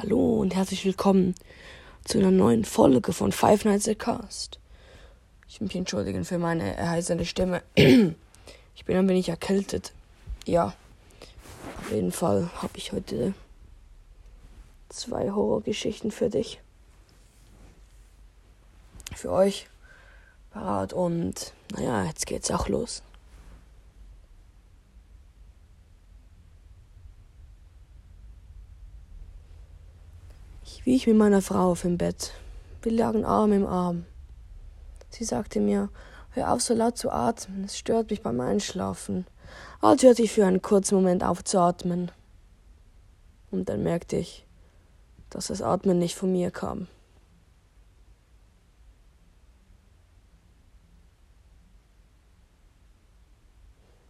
Hallo und herzlich willkommen zu einer neuen Folge von Five Nights at Cast. Ich mich entschuldigen für meine erheiserne Stimme. Ich bin ein wenig erkältet. Ja, auf jeden Fall habe ich heute zwei Horrorgeschichten für dich. Für euch parat und naja, jetzt geht's auch los. Wie ich mit meiner Frau auf dem Bett. Wir lagen Arm im Arm. Sie sagte mir, hör auf so laut zu atmen, es stört mich beim Einschlafen. Also hörte ich für einen kurzen Moment auf zu atmen. Und dann merkte ich, dass das Atmen nicht von mir kam.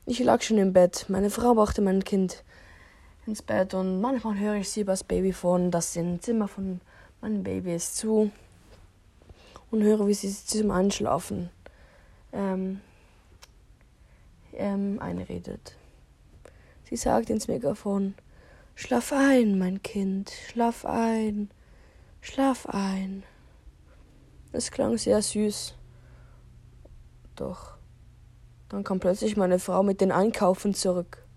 Ich lag schon im Bett. Meine Frau brachte mein Kind ins Bett und manchmal höre ich sie übers Babyphone, das im Zimmer von meinem Baby ist, zu und höre, wie sie zum Einschlafen ähm, ähm, einredet. Sie sagt ins Megafon, Schlaf ein, mein Kind, schlaf ein, schlaf ein. Es klang sehr süß. Doch dann kam plötzlich meine Frau mit den Einkaufen zurück.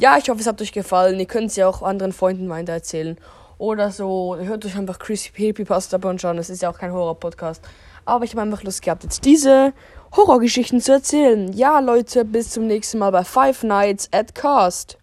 Ja, ich hoffe, es hat euch gefallen. Ihr könnt es ja auch anderen Freunden weiter erzählen. Oder so, hört euch einfach Chrissy Peepy Pasta anschauen. Das ist ja auch kein Horror-Podcast. Aber ich habe einfach Lust gehabt, jetzt diese Horrorgeschichten zu erzählen. Ja, Leute, bis zum nächsten Mal bei Five Nights at Cast.